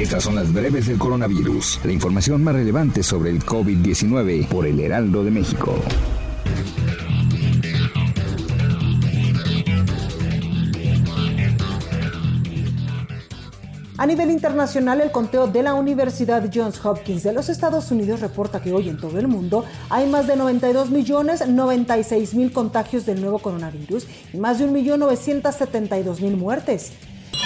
Estas son las breves del coronavirus, la información más relevante sobre el COVID-19 por el Heraldo de México. A nivel internacional, el conteo de la Universidad Johns Hopkins de los Estados Unidos reporta que hoy en todo el mundo hay más de 92 millones 96 mil contagios del nuevo coronavirus y más de 1.972.000 muertes.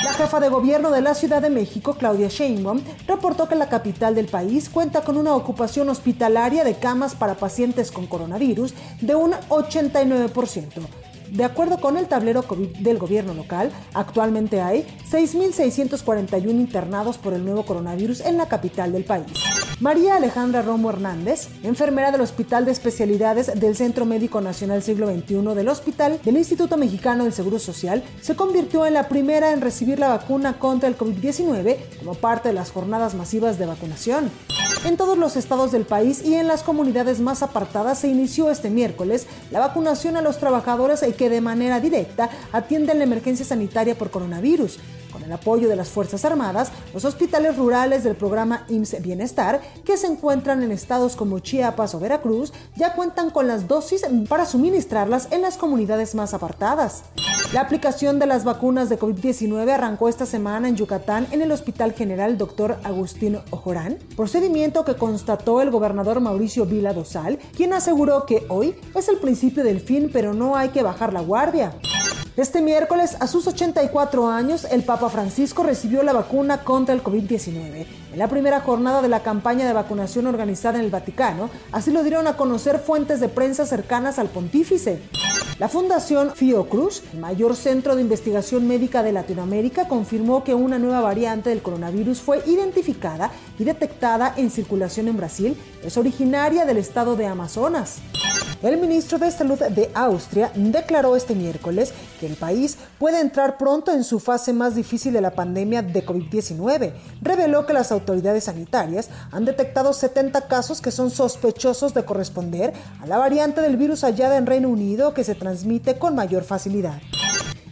La jefa de gobierno de la Ciudad de México, Claudia Sheinbaum, reportó que la capital del país cuenta con una ocupación hospitalaria de camas para pacientes con coronavirus de un 89%. De acuerdo con el tablero del gobierno local, actualmente hay 6.641 internados por el nuevo coronavirus en la capital del país. María Alejandra Romo Hernández, enfermera del Hospital de Especialidades del Centro Médico Nacional Siglo XXI del Hospital del Instituto Mexicano del Seguro Social, se convirtió en la primera en recibir la vacuna contra el COVID-19 como parte de las jornadas masivas de vacunación. En todos los estados del país y en las comunidades más apartadas se inició este miércoles la vacunación a los trabajadores que de manera directa atienden la emergencia sanitaria por coronavirus. Con el apoyo de las Fuerzas Armadas, los hospitales rurales del programa IMSS Bienestar, que se encuentran en estados como Chiapas o Veracruz, ya cuentan con las dosis para suministrarlas en las comunidades más apartadas. La aplicación de las vacunas de COVID-19 arrancó esta semana en Yucatán en el Hospital General Dr. Agustín Ojorán, procedimiento que constató el gobernador Mauricio Vila Dosal, quien aseguró que hoy es el principio del fin, pero no hay que bajar la guardia. Este miércoles, a sus 84 años, el Papa Francisco recibió la vacuna contra el COVID-19. En la primera jornada de la campaña de vacunación organizada en el Vaticano, así lo dieron a conocer fuentes de prensa cercanas al pontífice. La Fundación Fiocruz, el mayor centro de investigación médica de Latinoamérica, confirmó que una nueva variante del coronavirus fue identificada y detectada en circulación en Brasil. Es originaria del estado de Amazonas. El ministro de Salud de Austria declaró este miércoles que el país puede entrar pronto en su fase más difícil de la pandemia de COVID-19. Reveló que las autoridades sanitarias han detectado 70 casos que son sospechosos de corresponder a la variante del virus hallada en Reino Unido que se transmite con mayor facilidad.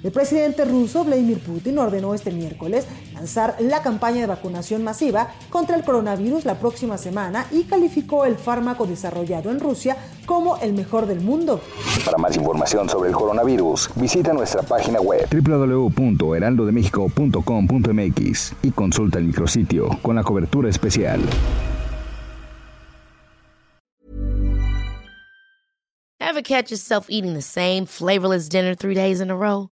El presidente ruso Vladimir Putin ordenó este miércoles lanzar la campaña de vacunación masiva contra el coronavirus la próxima semana y calificó el fármaco desarrollado en Rusia como el mejor del mundo. Para más información sobre el coronavirus, visita nuestra página web www.heraldodemexico.com.mx y consulta el micrositio con la cobertura especial. Ever catch yourself eating the same flavorless dinner three days in a row?